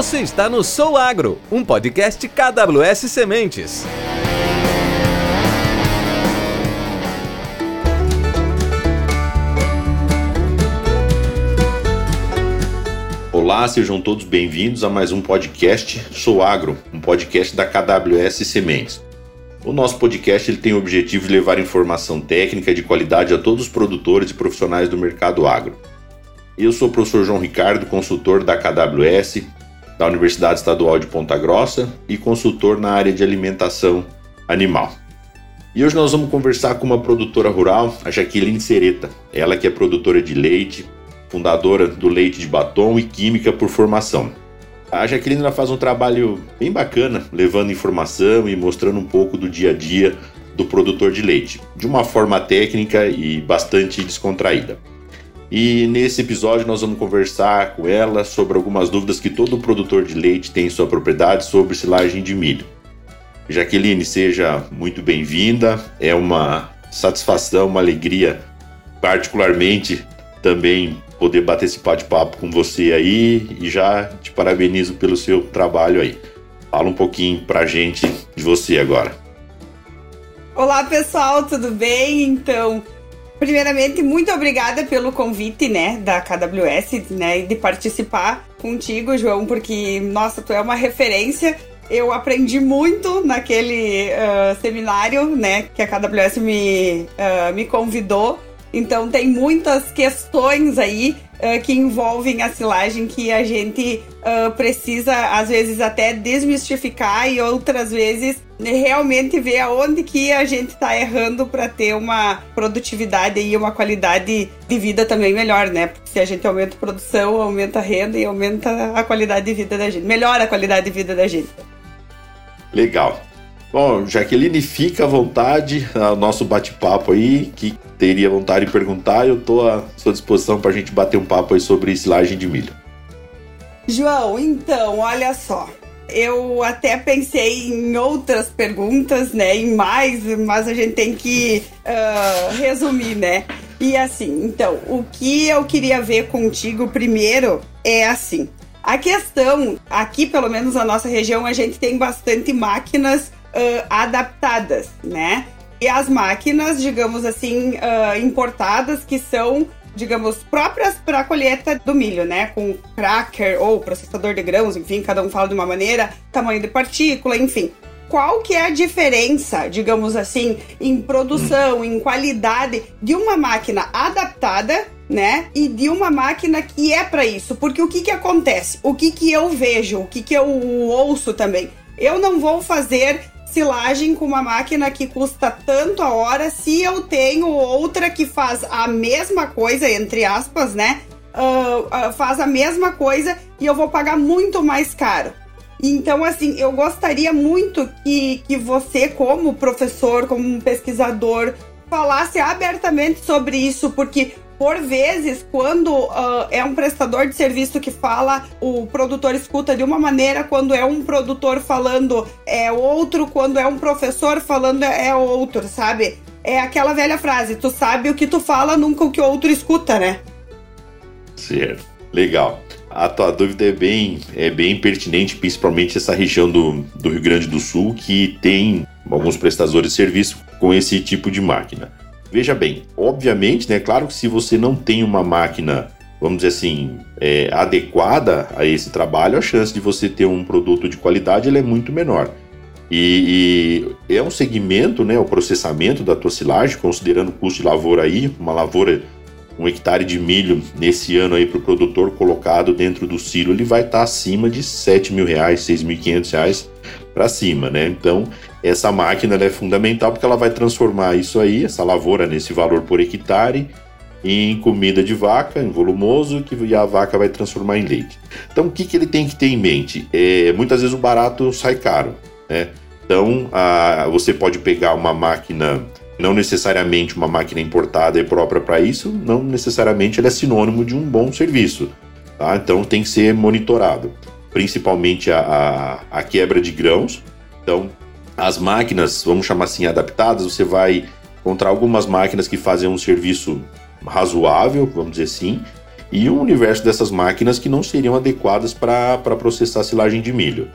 Você está no Sou Agro, um podcast KWS Sementes. Olá, sejam todos bem-vindos a mais um podcast Sou Agro, um podcast da KWS Sementes. O nosso podcast ele tem o objetivo de levar informação técnica de qualidade a todos os produtores e profissionais do mercado agro. Eu sou o professor João Ricardo, consultor da KWS, da Universidade Estadual de Ponta Grossa e consultor na área de alimentação animal. E hoje nós vamos conversar com uma produtora rural, a Jaqueline Sereta. Ela que é produtora de leite, fundadora do Leite de Batom e química por formação. A Jaqueline faz um trabalho bem bacana, levando informação e mostrando um pouco do dia a dia do produtor de leite, de uma forma técnica e bastante descontraída. E nesse episódio nós vamos conversar com ela sobre algumas dúvidas que todo produtor de leite tem em sua propriedade sobre silagem de milho. Jaqueline, seja muito bem-vinda. É uma satisfação, uma alegria, particularmente também poder bater esse bate-papo com você aí e já te parabenizo pelo seu trabalho aí. Fala um pouquinho pra gente de você agora. Olá pessoal, tudo bem? Então, Primeiramente, muito obrigada pelo convite, né, da KWS, né, de participar contigo, João, porque, nossa, tu é uma referência. Eu aprendi muito naquele uh, seminário, né, que a KWS me, uh, me convidou. Então, tem muitas questões aí uh, que envolvem a silagem que a gente precisa, às vezes, até desmistificar e outras vezes realmente ver aonde que a gente está errando para ter uma produtividade e uma qualidade de vida também melhor, né? Porque se a gente aumenta a produção, aumenta a renda e aumenta a qualidade de vida da gente, melhora a qualidade de vida da gente. Legal. Bom, Jaqueline, fica à vontade, o nosso bate-papo aí, que teria vontade de perguntar, eu estou à sua disposição para a gente bater um papo aí sobre silagem de milho. João, então, olha só. Eu até pensei em outras perguntas, né? Em mais, mas a gente tem que uh, resumir, né? E assim, então, o que eu queria ver contigo primeiro é assim. A questão, aqui pelo menos na nossa região, a gente tem bastante máquinas uh, adaptadas, né? E as máquinas, digamos assim, uh, importadas, que são digamos, próprias para a colheita do milho, né? Com cracker ou processador de grãos, enfim, cada um fala de uma maneira, tamanho de partícula, enfim. Qual que é a diferença, digamos assim, em produção, em qualidade de uma máquina adaptada, né? E de uma máquina que é para isso? Porque o que que acontece? O que que eu vejo? O que que eu ouço também? Eu não vou fazer silagem com uma máquina que custa tanto a hora se eu tenho outra que faz a mesma coisa, entre aspas, né? Uh, uh, faz a mesma coisa e eu vou pagar muito mais caro. Então, assim, eu gostaria muito que, que você, como professor, como pesquisador, falasse abertamente sobre isso, porque por vezes, quando uh, é um prestador de serviço que fala, o produtor escuta de uma maneira, quando é um produtor falando é outro, quando é um professor falando é outro, sabe? É aquela velha frase, tu sabe o que tu fala, nunca o que o outro escuta, né? Certo, legal. A tua dúvida é bem, é bem pertinente, principalmente essa região do, do Rio Grande do Sul, que tem alguns prestadores de serviço com esse tipo de máquina. Veja bem, obviamente, né? Claro que se você não tem uma máquina, vamos dizer assim, é, adequada a esse trabalho, a chance de você ter um produto de qualidade é muito menor. E, e, é um segmento, né? O processamento da tua silagem, considerando o custo de lavoura aí, uma lavoura, um hectare de milho nesse ano aí para o produtor colocado dentro do silo, ele vai estar tá acima de 7 mil reais, 6.500 reais para cima, né? Então essa máquina é fundamental porque ela vai transformar isso aí, essa lavoura, nesse valor por hectare, em comida de vaca, em volumoso, que a vaca vai transformar em leite. Então, o que, que ele tem que ter em mente? É, muitas vezes o barato sai caro, né? Então, a, você pode pegar uma máquina, não necessariamente uma máquina importada e própria para isso, não necessariamente ela é sinônimo de um bom serviço, tá? Então, tem que ser monitorado, principalmente a, a, a quebra de grãos. Então, as máquinas, vamos chamar assim, adaptadas, você vai encontrar algumas máquinas que fazem um serviço razoável, vamos dizer assim, e um universo dessas máquinas que não seriam adequadas para processar silagem de milho.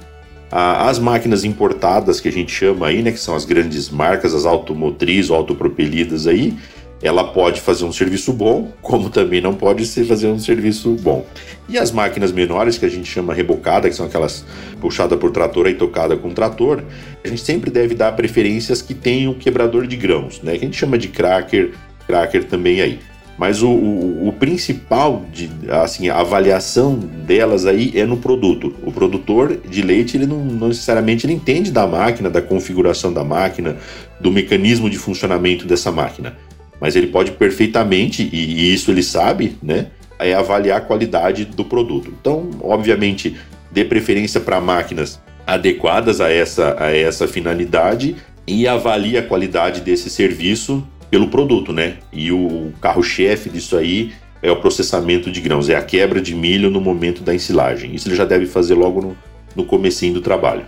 As máquinas importadas, que a gente chama aí, né, que são as grandes marcas, as automotrizes autopropelidas aí, ela pode fazer um serviço bom, como também não pode ser fazer um serviço bom. E as máquinas menores, que a gente chama rebocada, que são aquelas puxadas por trator e tocada com trator, a gente sempre deve dar preferências que tenham quebrador de grãos, né? Que a gente chama de cracker, cracker também aí. Mas o, o, o, principal de assim, a avaliação delas aí é no produto. O produtor de leite, ele não, não, necessariamente ele entende da máquina, da configuração da máquina, do mecanismo de funcionamento dessa máquina. Mas ele pode perfeitamente, e, e isso ele sabe, né? É avaliar a qualidade do produto. Então, obviamente, dê preferência para máquinas adequadas a essa, a essa finalidade e avalie a qualidade desse serviço pelo produto, né? E o carro-chefe disso aí é o processamento de grãos, é a quebra de milho no momento da ensilagem. Isso ele já deve fazer logo no, no comecinho do trabalho.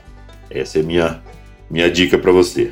Essa é minha minha dica para você.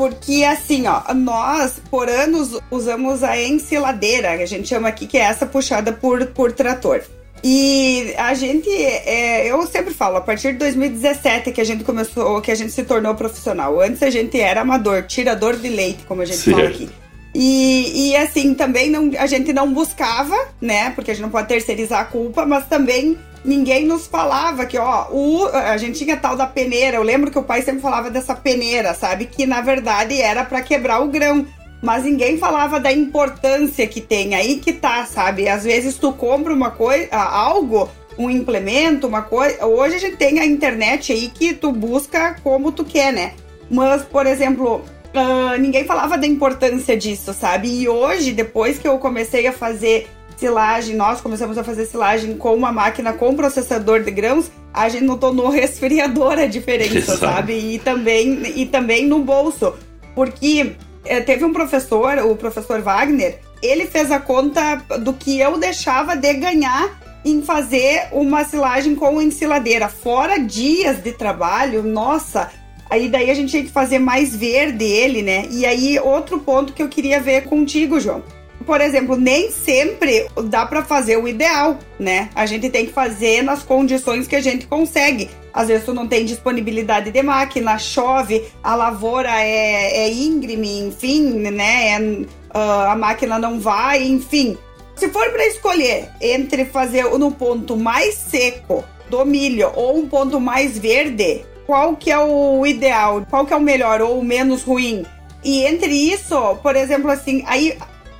Porque assim, ó, nós por anos usamos a ensiladeira, que a gente chama aqui, que é essa puxada por, por trator. E a gente, é, eu sempre falo, a partir de 2017 que a gente começou, que a gente se tornou profissional. Antes a gente era amador, tirador de leite, como a gente Sim. fala aqui. E, e assim, também não, a gente não buscava, né? Porque a gente não pode terceirizar a culpa, mas também ninguém nos falava que, ó, o, a gente tinha tal da peneira. Eu lembro que o pai sempre falava dessa peneira, sabe? Que na verdade era para quebrar o grão mas ninguém falava da importância que tem. Aí que tá, sabe? Às vezes tu compra uma coisa, algo, um implemento, uma coisa. Hoje a gente tem a internet aí que tu busca como tu quer, né? Mas, por exemplo, uh, ninguém falava da importância disso, sabe? E hoje, depois que eu comecei a fazer silagem, nós começamos a fazer silagem com uma máquina com processador de grãos, a gente notou no resfriador a diferença, sabe? E também, e também no bolso. Porque é, teve um professor, o professor Wagner, ele fez a conta do que eu deixava de ganhar em fazer uma silagem com ensiladeira. Fora dias de trabalho, nossa, aí daí a gente tinha que fazer mais verde ele, né? E aí outro ponto que eu queria ver contigo, João. Por exemplo, nem sempre dá para fazer o ideal, né? A gente tem que fazer nas condições que a gente consegue. Às vezes tu não tem disponibilidade de máquina, chove, a lavoura é, é íngreme, enfim, né? É, uh, a máquina não vai, enfim. Se for para escolher entre fazer no ponto mais seco do milho ou um ponto mais verde, qual que é o ideal? Qual que é o melhor ou o menos ruim? E entre isso, por exemplo, assim, aí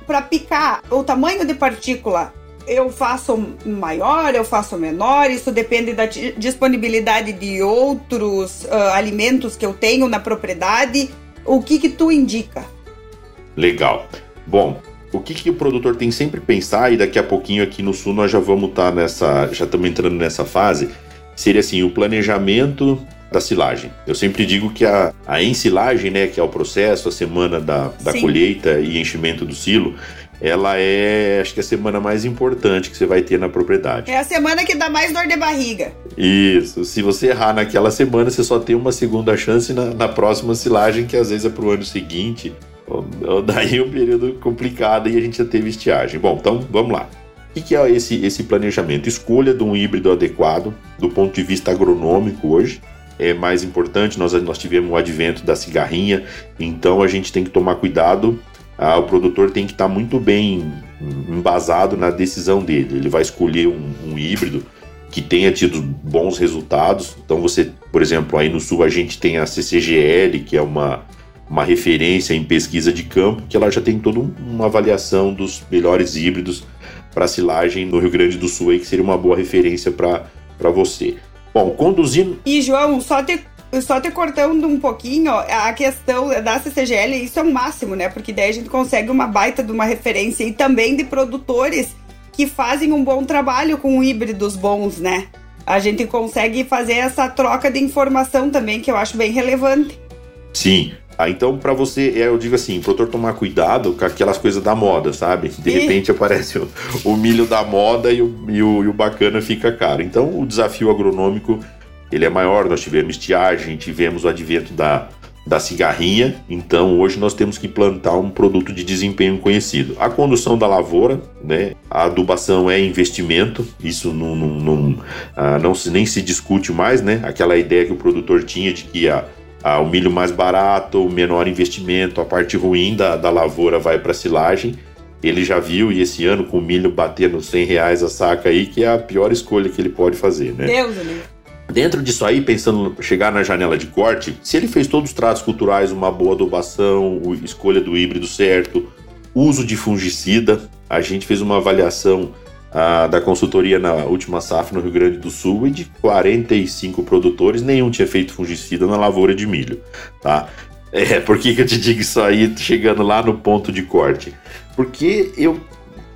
para picar o tamanho de partícula eu faço maior, eu faço menor, isso depende da disponibilidade de outros uh, alimentos que eu tenho na propriedade. O que que tu indica? Legal. Bom, o que, que o produtor tem sempre pensar, e daqui a pouquinho aqui no sul nós já vamos estar tá nessa, já estamos entrando nessa fase, seria assim, o planejamento da silagem. Eu sempre digo que a, a ensilagem, né, que é o processo, a semana da, da colheita e enchimento do silo, ela é, acho que a semana mais importante que você vai ter na propriedade. É a semana que dá mais dor de barriga. Isso. Se você errar naquela semana, você só tem uma segunda chance na, na próxima silagem, que às vezes é pro ano seguinte. Daí é um período complicado e a gente já teve estiagem. Bom, então vamos lá. O que é esse, esse planejamento? Escolha de um híbrido adequado do ponto de vista agronômico hoje. É mais importante, nós, nós tivemos o advento da cigarrinha, então a gente tem que tomar cuidado ah, o produtor tem que estar tá muito bem embasado na decisão dele. Ele vai escolher um, um, híbrido que tenha tido bons resultados. Então você, por exemplo, aí no sul a gente tem a CCGL, que é uma, uma referência em pesquisa de campo, que ela já tem toda uma avaliação dos melhores híbridos para silagem no Rio Grande do Sul, aí, que seria uma boa referência para você. Bom, conduzindo. E João, só te só te cortando um pouquinho, a questão da CCGL, isso é o um máximo, né? Porque daí a gente consegue uma baita de uma referência e também de produtores que fazem um bom trabalho com híbridos bons, né? A gente consegue fazer essa troca de informação também, que eu acho bem relevante. Sim. Ah, então, para você, é, eu digo assim, o produtor tomar cuidado com aquelas coisas da moda, sabe? De repente aparece o, o, milho da moda e o, e o, e o bacana fica caro. Então, o desafio agronômico ele é maior. Nós tivemos estiagem, tivemos o advento da, da cigarrinha, então hoje nós temos que plantar um produto de desempenho conhecido. A condução da lavoura, né, a adubação é investimento, isso não, não, não, ah, não se, nem se discute mais, né, aquela ideia que o produtor tinha de que a, a, o milho mais barato, o menor investimento, a parte ruim da, da lavoura vai para silagem, ele já viu, e esse ano com o milho batendo 100 reais a saca aí, que é a pior escolha que ele pode fazer, né? Deus, Deus. Dentro disso aí, pensando chegar na janela de corte, se ele fez todos os tratos culturais, uma boa adubação, escolha do híbrido certo, uso de fungicida, a gente fez uma avaliação da consultoria na última safra no Rio Grande do Sul e de 45 produtores, nenhum tinha feito fungicida na lavoura de milho, tá? É, por que, que eu te digo isso aí, chegando lá no ponto de corte? Porque eu,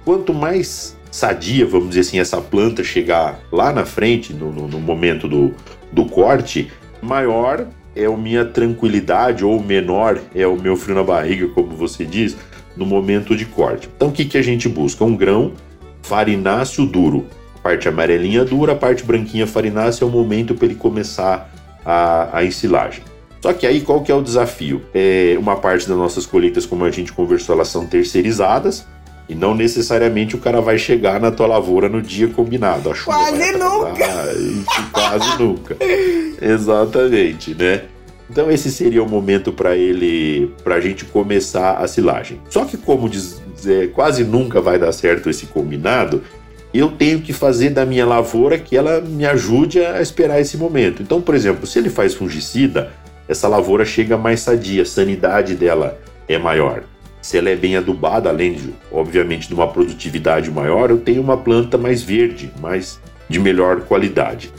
quanto mais sadia, vamos dizer assim, essa planta chegar lá na frente, no, no, no momento do, do corte, maior é a minha tranquilidade, ou menor é o meu frio na barriga, como você diz, no momento de corte. Então, o que, que a gente busca? Um grão farináceo duro. A parte amarelinha dura, a parte branquinha farinácea é o momento para ele começar a, a ensilagem. Só que aí qual que é o desafio? É, uma parte das nossas colheitas, como a gente conversou, elas são terceirizadas. E não necessariamente o cara vai chegar na tua lavoura no dia combinado. A quase nunca! quase nunca. Exatamente, né? Então esse seria o momento para ele, para a gente começar a silagem. Só que como diz, é, quase nunca vai dar certo esse combinado, eu tenho que fazer da minha lavoura que ela me ajude a esperar esse momento. Então, por exemplo, se ele faz fungicida, essa lavoura chega mais sadia, a sanidade dela é maior se ela é bem adubada, além de, obviamente, de uma produtividade maior, eu tenho uma planta mais verde, mais de melhor qualidade.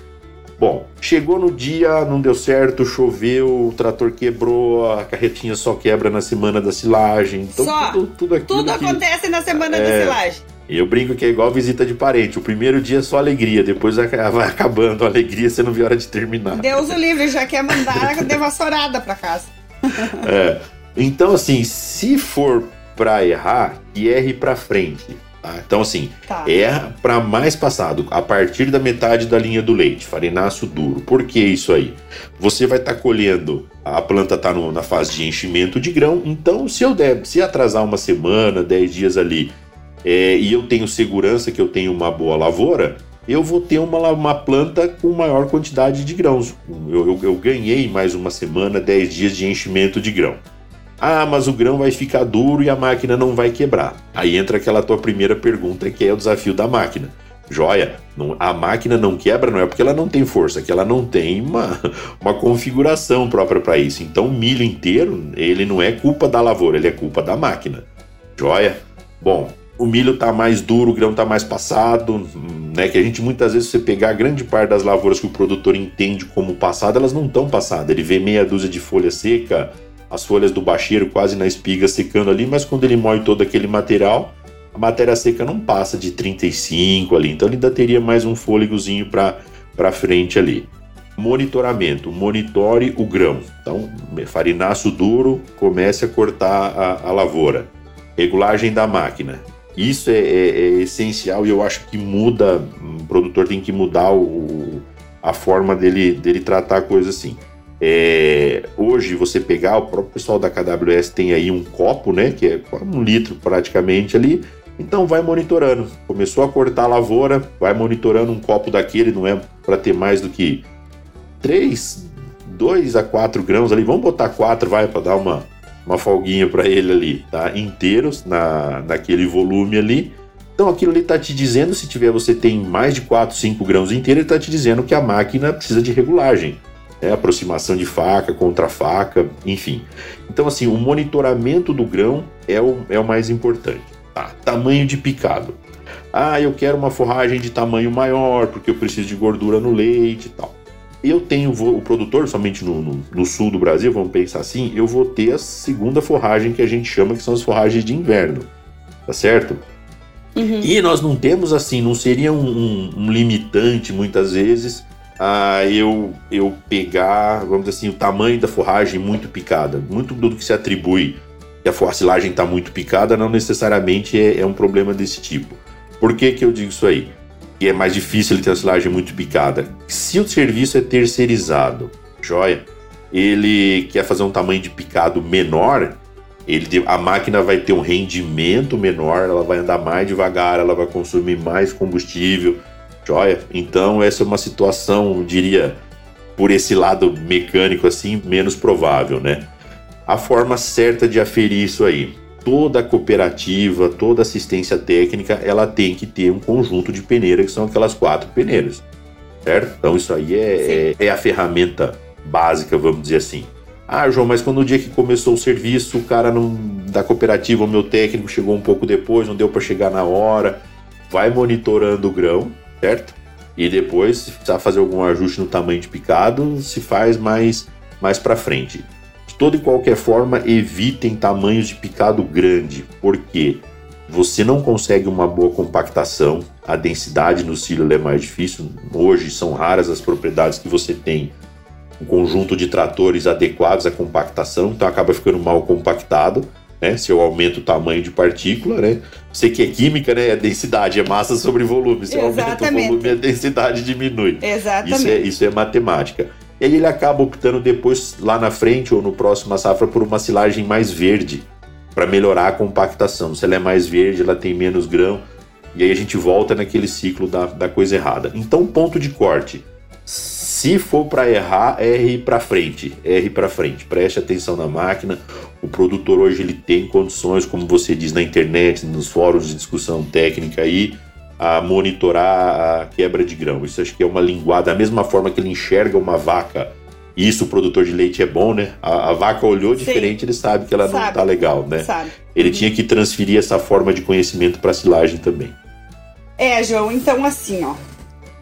Bom, chegou no dia, não deu certo, choveu, o trator quebrou, a carretinha só quebra na semana da silagem. Então só, tudo, tudo, aquilo tudo acontece na semana é, da silagem. Eu brinco que é igual visita de parente. O primeiro dia é só alegria, depois vai acabando a alegria, você não vê hora de terminar. Deus o livre, já quer mandar a devassorada pra casa. é. Então, assim, se for para errar, que erre para frente. Tá? Então, assim, tá. erra para mais passado, a partir da metade da linha do leite, farináceo duro. Por que isso aí? Você vai estar tá colhendo, a planta está na fase de enchimento de grão, então se eu der, se atrasar uma semana, 10 dias ali, é, e eu tenho segurança que eu tenho uma boa lavoura, eu vou ter uma, uma planta com maior quantidade de grãos. Eu, eu, eu ganhei mais uma semana, 10 dias de enchimento de grão. Ah, mas o grão vai ficar duro e a máquina não vai quebrar. Aí entra aquela tua primeira pergunta que é o desafio da máquina. Joia, não, a máquina não quebra não é porque ela não tem força, é que ela não tem uma, uma configuração própria para isso. Então o milho inteiro, ele não é culpa da lavoura, ele é culpa da máquina. Joia? Bom, o milho está mais duro, o grão está mais passado, né? Que a gente muitas vezes você pegar grande parte das lavouras que o produtor entende como passado, elas não estão passadas. Ele vê meia dúzia de folha seca, as folhas do bacheiro quase na espiga secando ali, mas quando ele moe todo aquele material, a matéria seca não passa de 35 ali, então ele ainda teria mais um fôlegozinho para frente ali. Monitoramento, monitore o grão. Então, farinaço duro, comece a cortar a, a lavoura. Regulagem da máquina. Isso é, é, é, essencial e eu acho que muda, o produtor tem que mudar o, a forma dele, dele tratar a coisa assim. É, hoje você pegar, o próprio pessoal da KWS tem aí um copo, né, que é um litro praticamente ali, então vai monitorando. Começou a cortar a lavoura, vai monitorando um copo daquele, não é para ter mais do que 3, 2 a 4 grãos ali, vamos botar 4, vai, para dar uma, uma folguinha para ele ali, tá? Inteiros na, naquele volume ali. Então aquilo ali está te dizendo, se tiver você tem mais de 4, 5 grãos inteiros, ele está te dizendo que a máquina precisa de regulagem né, aproximação de faca contra faca, enfim. Então, assim, o monitoramento do grão é o, é o mais importante. Tá, tamanho de picado. Ah, eu quero uma forragem de tamanho maior, porque eu preciso de gordura no leite e tal. Eu tenho o produtor, somente no, no, no, sul do Brasil, vamos pensar assim, eu vou ter a segunda forragem que a gente chama que são as forragens de inverno, tá certo? Uhum. E nós não temos assim, não seria um, um, um limitante muitas vezes a eu, eu pegar, vamos dizer assim, o tamanho da forragem muito picada. Muito do que se atribui que a forragem está muito picada não necessariamente é, é, um problema desse tipo. Por que, que eu digo isso aí? Que é mais difícil ele ter a silagem muito picada. Se o serviço é terceirizado, joia, ele quer fazer um tamanho de picado menor, ele, a máquina vai ter um rendimento menor, ela vai andar mais devagar, ela vai consumir mais combustível, joia? Então essa é uma situação, eu diria, por esse lado mecânico assim, menos provável, né? A forma certa de aferir isso aí, toda cooperativa, toda assistência técnica, ela tem que ter um conjunto de peneiras, que são aquelas quatro peneiras, certo? Então isso aí é, é, é a ferramenta básica, vamos dizer assim. Ah, João, mas quando o dia que começou o serviço, o cara não, da cooperativa, o meu técnico chegou um pouco depois, não deu para chegar na hora. Vai monitorando o grão, certo? E depois, se precisar fazer algum ajuste no tamanho de picado, se faz mais, mais para frente. De toda e qualquer forma, evitem tamanhos de picado grande, porque você não consegue uma boa compactação, a densidade no silo é mais difícil. Hoje são raras as propriedades que você tem um conjunto de tratores adequados à compactação, então acaba ficando mal compactado. Né? Se eu aumento o tamanho de partícula, né? Você que é química, né? A densidade é massa sobre volume. Se eu aumento o volume, a densidade diminui. Exatamente. Isso é, isso é matemática. E aí ele acaba optando depois, lá na frente ou no próximo safra, por uma silagem mais verde, para melhorar a compactação. Se ela é mais verde, ela tem menos grão, e aí a gente volta naquele ciclo da, da coisa errada. Então, ponto de corte se for para errar, erre para frente, erre para frente. Preste atenção na máquina. O produtor hoje ele tem condições, como você diz na internet, nos fóruns de discussão técnica aí, a monitorar a quebra de grão. Isso acho que é uma linguada, da mesma forma que ele enxerga uma vaca. Isso o produtor de leite é bom, né? A, a vaca olhou Sim. diferente, ele sabe que ela sabe. não tá legal, né? Sabe. Ele uhum. tinha que transferir essa forma de conhecimento para silagem também. É, João, então assim, ó.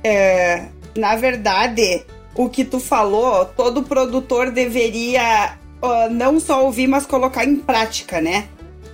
É, na verdade, o que tu falou, todo produtor deveria uh, não só ouvir, mas colocar em prática, né?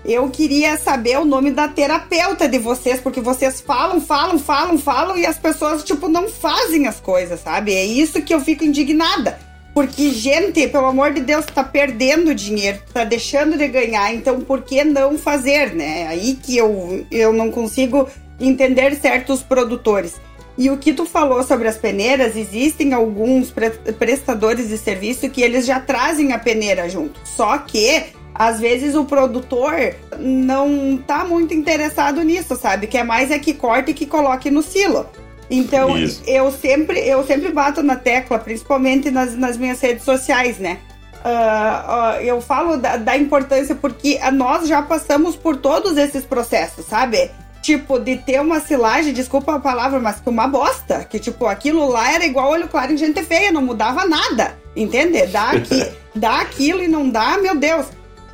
Eu queria saber o nome da terapeuta de vocês, porque vocês falam, falam, falam, falam e as pessoas, tipo, não fazem as coisas, sabe? É isso que eu fico indignada. Porque, gente, pelo amor de Deus, tá perdendo dinheiro, tá deixando de ganhar, então por que não fazer, né? Aí que eu, eu não consigo entender certos produtores. E o que tu falou sobre as peneiras, existem alguns pre prestadores de serviço que eles já trazem a peneira junto. Só que às vezes o produtor não tá muito interessado nisso, sabe? Que é mais é que corte e que coloque no silo. Então, eu sempre, eu sempre bato na tecla, principalmente nas, nas minhas redes sociais, né? Uh, uh, eu falo da, da, importância porque nós já passamos por todos esses processos, sabe? Tipo, de ter uma silagem, desculpa a palavra, mas que uma bosta. Que, tipo, aquilo lá era igual olho claro em gente feia, não mudava nada. Entende? Dá, aqui, dá aquilo e não dá, meu Deus.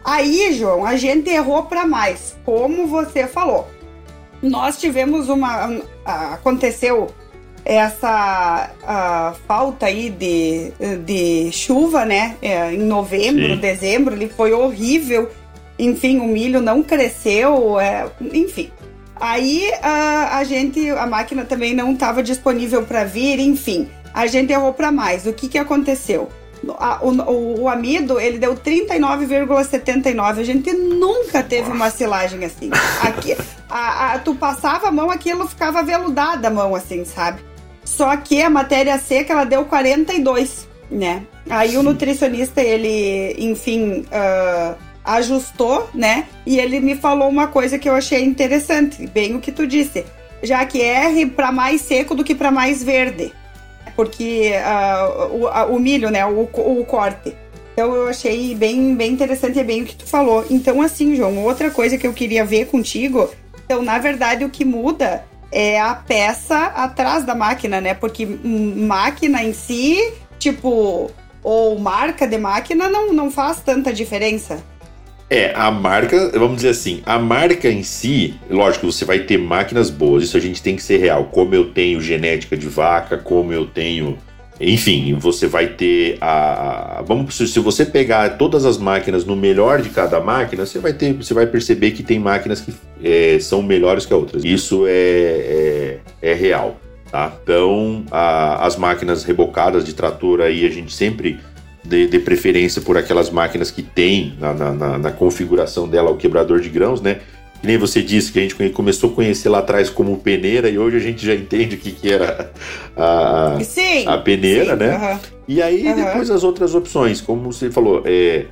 Aí, João, a gente errou para mais. Como você falou. Nós tivemos uma. Aconteceu essa a falta aí de, de chuva, né? É, em novembro, Sim. dezembro, ele foi horrível. Enfim, o milho não cresceu, é, enfim. Aí a, a gente, a máquina também não estava disponível para vir, enfim, a gente errou para mais. O que, que aconteceu? A, o, o, amido, ele deu 39,79. A gente nunca teve uma silagem assim. Aqui, a, a, tu passava a mão, aquilo ficava veludada a mão, assim, sabe? Só que a matéria seca, ela deu 42, né? Aí o nutricionista, ele, enfim, uh, ajustou, né? E ele me falou uma coisa que eu achei interessante, bem o que tu disse, já que R para mais seco do que para mais verde, porque uh, o, o, milho, né? O, o corte. Então eu achei bem, bem interessante e bem o que tu falou. Então assim, João, outra coisa que eu queria ver contigo, então na verdade o que muda é a peça atrás da máquina, né? Porque máquina em si, tipo, ou marca de máquina não, não faz tanta diferença. É, a marca, vamos dizer assim, a marca em si, lógico, você vai ter máquinas boas, isso a gente tem que ser real. Como eu tenho genética de vaca, como eu tenho. Enfim, você vai ter a. Vamos, se você pegar todas as máquinas no melhor de cada máquina, você vai ter, você vai perceber que tem máquinas que é, são melhores que outras. Isso é, é, é real. Tá? Então, a, as máquinas rebocadas de trator aí a gente sempre de, de preferência por aquelas máquinas que tem na, na, na, configuração dela o quebrador de grãos, né? Que nem você disse que a gente começou a conhecer lá atrás como peneira e hoje a gente já entende o que, que era a, sim, a peneira, sim, né? E aí, uhum. depois as outras opções, como você falou, é,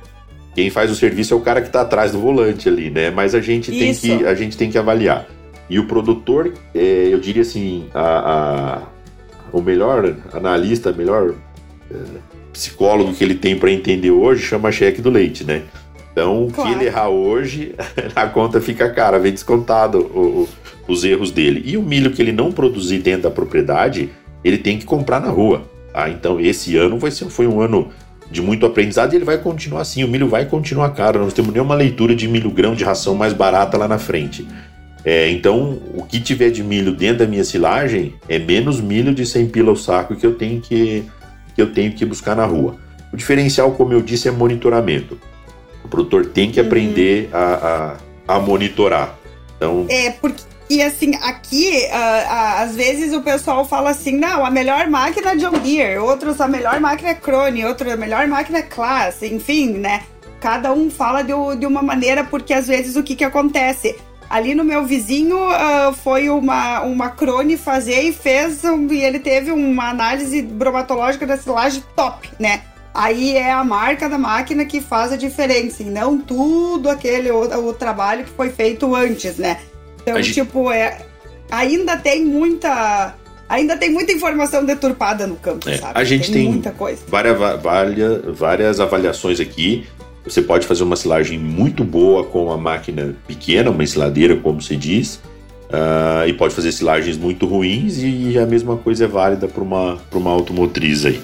quem faz o serviço é o cara que está atrás do volante ali, né? Mas a gente, tem que, a gente tem que avaliar. E o produtor, é, eu diria assim, a, a, o melhor analista, melhor é, psicólogo que ele tem para entender hoje chama cheque do leite, né? Então, claro. que ele errar hoje, a conta fica cara, vem descontado o, o, os erros dele. E o milho que ele não produzir dentro da propriedade, ele tem que comprar na rua. Tá? Então, esse ano vai ser, foi um ano de muito aprendizado e ele vai continuar assim. O milho vai continuar caro. Nós temos nenhuma leitura de milho grão de ração mais barata lá na frente. É, então, o que tiver de milho dentro da minha silagem é menos milho de 100 pila o saco que eu tenho que, que eu tenho que buscar na rua. O diferencial, como eu disse, é monitoramento. O produtor tem que uhum. aprender a, a, a, monitorar. Então... É, porque. E assim, aqui, uh, uh, às vezes o pessoal fala assim: não, a melhor máquina é John Deere, outros a melhor máquina é Crone, outro a melhor máquina é Class, enfim, né? Cada um fala de, de uma maneira, porque às vezes o que, que acontece? Ali no meu vizinho uh, foi uma, uma crone fazer e fez, um, e ele teve uma análise bromatológica da silagem top, né? Aí é a marca da máquina que faz a diferença, e não tudo aquele o, o trabalho que foi feito antes, né? Então, gente... tipo, é, ainda tem muita. Ainda tem muita informação deturpada no campo, é, sabe? A gente tem, tem muita coisa. Várias, várias, várias avaliações aqui você pode fazer uma silagem muito boa com uma máquina pequena, uma ensiladeira, como se diz, uh, e pode fazer silagens muito ruins, e a mesma coisa é válida para uma, uma automotriz aí.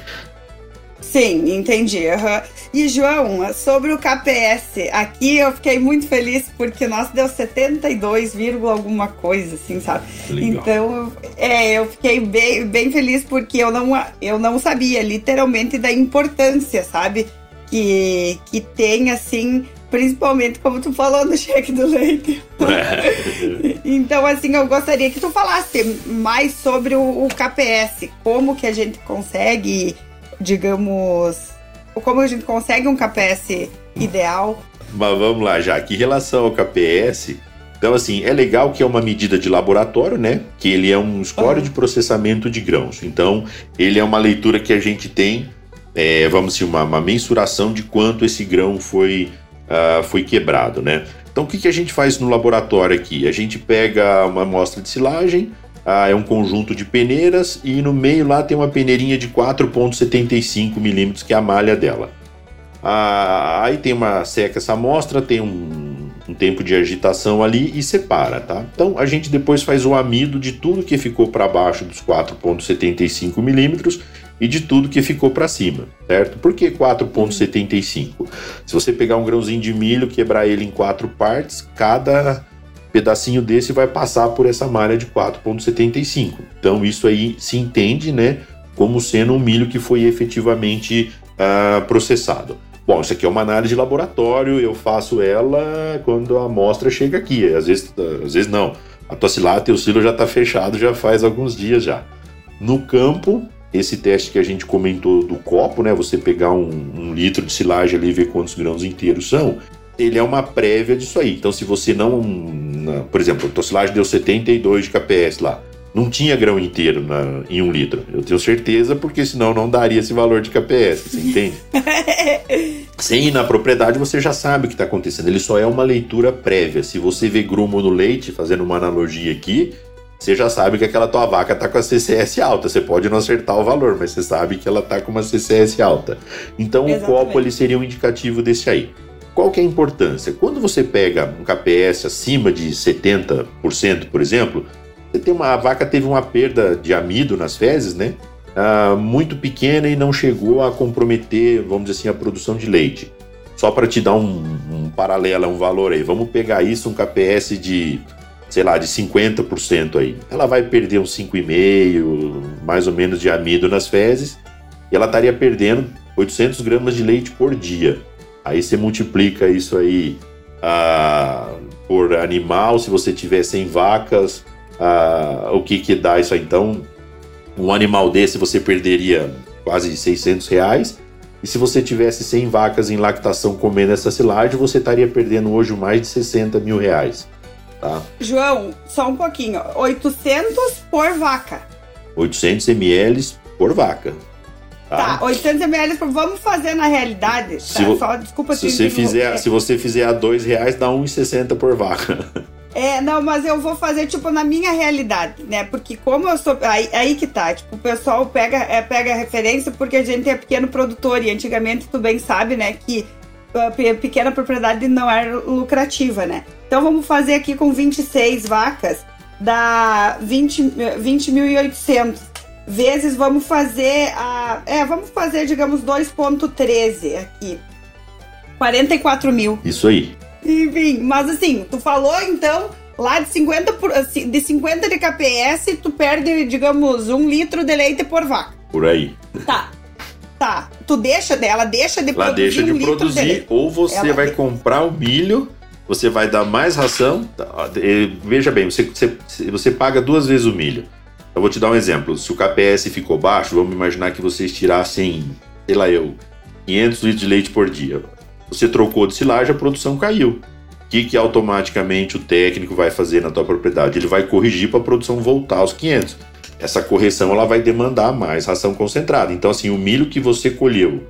Sim, entendi. Uhum. E João, sobre o KPS, aqui eu fiquei muito feliz porque nosso deu 72, alguma coisa, assim, sabe? Legal. Então, é, eu fiquei bem, bem feliz porque eu não, eu não sabia literalmente da importância, sabe? Que, que tem, assim, principalmente como tu falou no cheque do leite. Então, assim, eu gostaria que tu falasse mais sobre o, o, KPS, como que a gente consegue, digamos, como a gente consegue um KPS ideal. Mas vamos lá, já que em relação ao KPS, então assim, é legal que é uma medida de laboratório, né? Que ele é um score uhum. de processamento de grãos. Então, ele é uma leitura que a gente tem é, vamos dizer, uma, uma, mensuração de quanto esse grão foi, uh, foi quebrado, né? Então, o que, que a gente faz no laboratório aqui? A gente pega uma amostra de silagem, uh, é um conjunto de peneiras, e no meio lá tem uma peneirinha de 4,75 milímetros, que é a malha dela. Uh, aí tem uma seca essa amostra, tem um, um tempo de agitação ali e separa, tá? Então a gente depois faz o amido de tudo que ficou para baixo dos 4,75 milímetros e de tudo que ficou para cima, certo? Por que 4,75? Se você pegar um grãozinho de milho, quebrar ele em quatro partes, cada pedacinho desse vai passar por essa malha de 4,75. Então isso aí se entende, né, como sendo um milho que foi efetivamente uh, processado. Bom, isso aqui é uma análise de laboratório, eu faço ela quando a amostra chega aqui. Às vezes, às vezes não. A tua cilada, o silo já está fechado já faz alguns dias já. No campo, esse teste que a gente comentou do copo, né? Você pegar um, um litro de silagem ali e ver quantos grãos inteiros são, ele é uma prévia disso aí. Então, se você não. Na, por exemplo, a tua silagem deu 72 de KPS lá. Não tinha grão inteiro na, em um litro. Eu tenho certeza, porque senão não daria esse valor de KPS, você entende? Sem ir na propriedade, você já sabe o que está acontecendo. Ele só é uma leitura prévia. Se você vê grumo no leite, fazendo uma analogia aqui, você já sabe que aquela tua vaca está com a CCS alta. Você pode não acertar o valor, mas você sabe que ela está com uma CCS alta. Então Exatamente. o copo ele seria um indicativo desse aí. Qual que é a importância? Quando você pega um KPS acima de 70%, por exemplo, você tem uma a vaca teve uma perda de amido nas fezes, né? Ah, muito pequena e não chegou a comprometer, vamos dizer assim, a produção de leite. Só para te dar um, um paralelo, um valor aí, vamos pegar isso, um KPS de sei lá, de 50% aí. Ela vai perder uns 5,5, mais ou menos, de amido nas fezes, e ela estaria perdendo 800 gramas de leite por dia. Aí você multiplica isso aí ah, por animal, se você tiver 100 vacas, ah, o que que dá isso aí? Então, um animal desse você perderia quase 600 reais, e se você tivesse 100 vacas em lactação comendo essa silagem, você estaria perdendo hoje mais de 60 mil reais. Tá? João, só um pouquinho. 800 por vaca. 800 ml por vaca. Tá, 800 ml, vamos fazer na realidade. Se tá? Só, desculpa Se você, fizer, se você fizer a dois reais, dá 1,60 por vaca. É, não, mas eu vou fazer, tipo, na minha realidade, né? Porque como eu sou. Aí, aí que tá, tipo, o pessoal pega, é, pega referência porque a gente é pequeno produtor e antigamente tu bem sabe, né, que a pe- pequena propriedade não era lucrativa, né? Então vamos fazer aqui com 26 vacas, dá 20 eh, 20.800. Vezes vamos fazer a. É, vamos fazer, digamos, 2,13 aqui. 44 mil. Isso aí. Enfim, mas assim, tu falou então, lá de 50, por, assim, de 50 de KPS, tu perde, digamos, um litro de leite por vaca. Por aí. Tá. Tá. Tu deixa dela, deixa de Lá produzir deixa de um produzir, ou você Ela vai de- comprar o milho, você vai dar mais ração. tá, Veja bem, você, você, você paga duas vezes o milho. Eu vou te dar um exemplo. Se o KPS ficou baixo, vamos imaginar que vocês tirassem, sei lá eu, 500 litros de leite por dia. Você trocou de silagem, a produção caiu. O que, que automaticamente o técnico vai fazer na tua propriedade? Ele vai corrigir para a produção voltar aos 500. Essa correção ela vai demandar mais ração concentrada. Então, assim, o milho que você colheu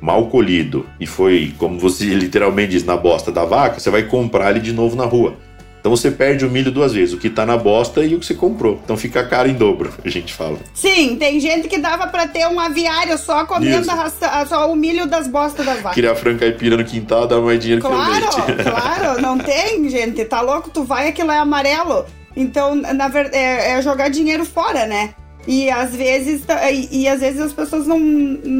mal colhido e foi, como você literalmente diz, na bosta da vaca, você vai comprar ele de novo na rua. Então você perde o milho duas vezes, o que tá na bosta e o que você comprou. Então fica caro em dobro, a gente fala. Sim, tem gente que dava pra ter um aviário só comendo raça- só o milho das bostas das vacas. Criar frango caipira no quintal dá mais dinheiro Claro, que o leite. claro, não tem, gente. Tá louco? Tu vai, aquilo é amarelo. Então, na verdade, é, é jogar dinheiro fora, né? E às vezes, tá- e, e às vezes as pessoas não,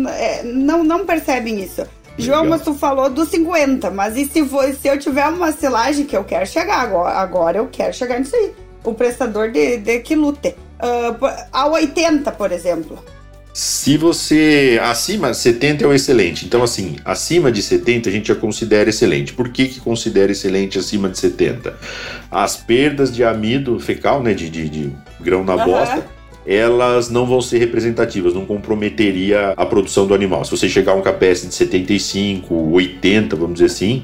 é, não, não percebem isso. João, mas tu falou dos 50, mas e se, for, se eu tiver uma silagem que eu quero chegar agora, agora eu quero chegar nisso aí. O prestador de, de que lute. Po- a 80, por exemplo. Se você. Acima, 70 é o excelente. Então, assim, acima de 70 a gente já considera excelente. Por que, que considera excelente acima de 70? As perdas de amido fecal, né? De, de, de grão na Aham. bosta, elas não vão ser representativas, não comprometeria a produção do animal. Se você chegar a um KPS de 75, 80, vamos dizer assim,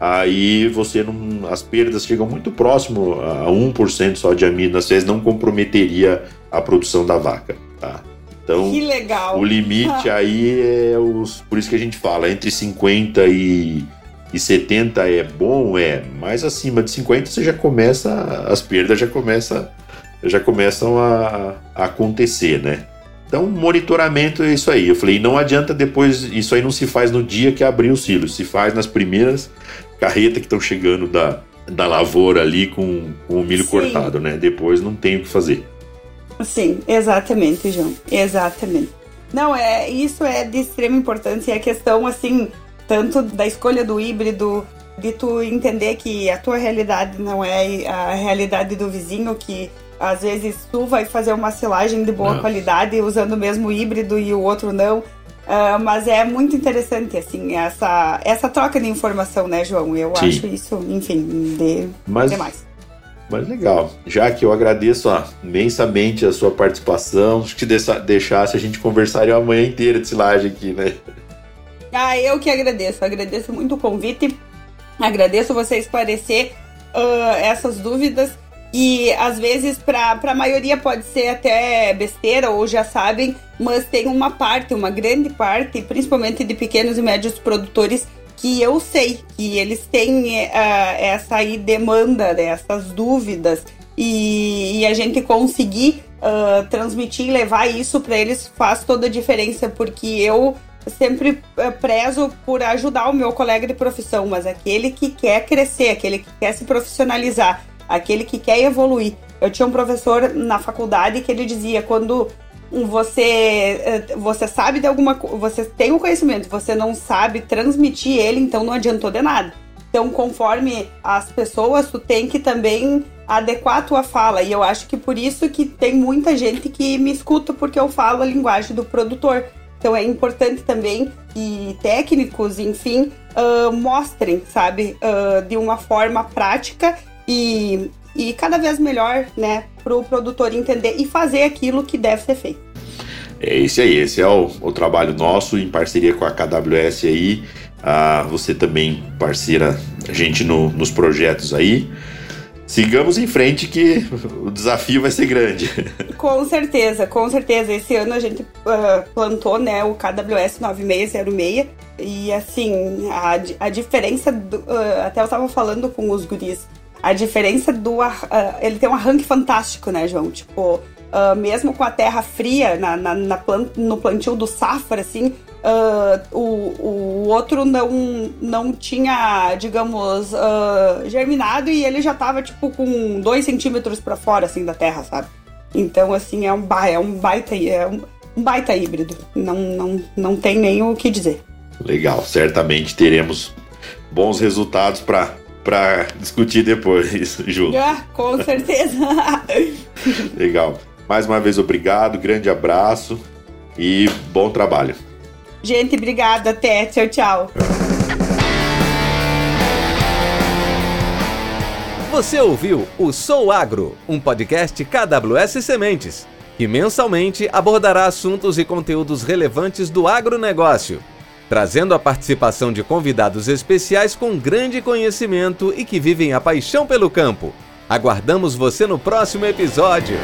aí você não. As perdas chegam muito próximo a 1% só de amido nas fezes, não comprometeria a produção da vaca. Tá? Então, Que legal. o limite aí é os. Por isso que a gente fala, entre 50 e, e 70 é bom, é, mas acima de 50 você já começa. As perdas já começa, já começam a, a acontecer, né? Então, monitoramento é isso aí. Eu falei, não adianta depois, isso aí não se faz no dia que abrir o silo, se faz nas primeiras carretas que estão chegando da, da lavoura ali com, com o milho Sim. cortado, né? Depois não tem o que fazer. Sim, exatamente, João. Exatamente. Não, é isso é de extrema importância e a questão assim, tanto da escolha do híbrido, de tu entender que a tua realidade não é a realidade do vizinho, que às vezes tu vai fazer uma silagem de boa Não. qualidade usando o mesmo híbrido e o outro não. Ah, mas é muito interessante, assim, essa, essa troca de informação, né, João? Eu Sim. acho isso, enfim, de Mas demais. Mas legal. Já que eu agradeço ó, imensamente a sua participação, acho que se deixa- deixasse a gente conversaria a manhã inteira de silagem aqui, né? Ah, eu que agradeço. Agradeço muito o convite. Agradeço você esclarecer ah, essas dúvidas. E às vezes, para a maioria, pode ser até besteira ou já sabem, mas tem uma parte, uma grande parte, principalmente de pequenos e médios produtores, que eu sei que eles têm ah, essa aí demanda, né, essas dúvidas. E, e a gente conseguir ah, transmitir e levar isso para eles faz toda a diferença, porque eu sempre eh, prezo por ajudar o meu colega de profissão, mas aquele que quer crescer, aquele que quer se profissionalizar, aquele que quer evoluir. Eu tinha um professor na faculdade que ele dizia quando você eh, você sabe de alguma você tem o conhecimento, você não sabe transmitir ele, então não adiantou de nada. Então, conforme as pessoas, tu tem que também adequar a tua fala. E eu acho que por isso que tem muita gente que me escuta porque eu falo a linguagem do produtor. Então é importante também que técnicos, enfim, ah, mostrem, sabe, ah, de uma forma prática e, e cada vez melhor, né, para o produtor entender e fazer aquilo que deve ser feito. É esse aí, esse é o, o trabalho nosso em parceria com a KWS aí. Ah, você também parceira a gente no- nos projetos aí. sigamos em frente que o desafio vai ser grande. Com certeza, com certeza. Esse ano a gente uh, plantou né, o KWS 9606 e assim, a, a diferença, do, uh, até eu estava falando com os guris, a diferença do. Uh, ele tem um arranque fantástico, né, João? Tipo, uh, mesmo com a terra fria na, na, na plant, no plantio do safra, assim, uh, o, o outro não, não tinha, digamos, germinado e ele já tava, tipo, com dois centímetros para fora, assim, da terra, sabe? Então, assim, é um, é um baita. É um, um baita híbrido. Não, não, não tem nem o que dizer. Legal, certamente teremos bons resultados para para discutir depois, Ju. Ah, com certeza. Legal. Mais uma vez, obrigado, grande abraço e bom trabalho. Gente, obrigada. Até. Tchau, tchau. Você ouviu o Sou Agro, um podcast KWS Sementes, que mensalmente abordará assuntos e conteúdos relevantes do agronegócio trazendo a participação de convidados especiais com grande conhecimento e que vivem a paixão pelo campo. Aguardamos você no próximo episódio.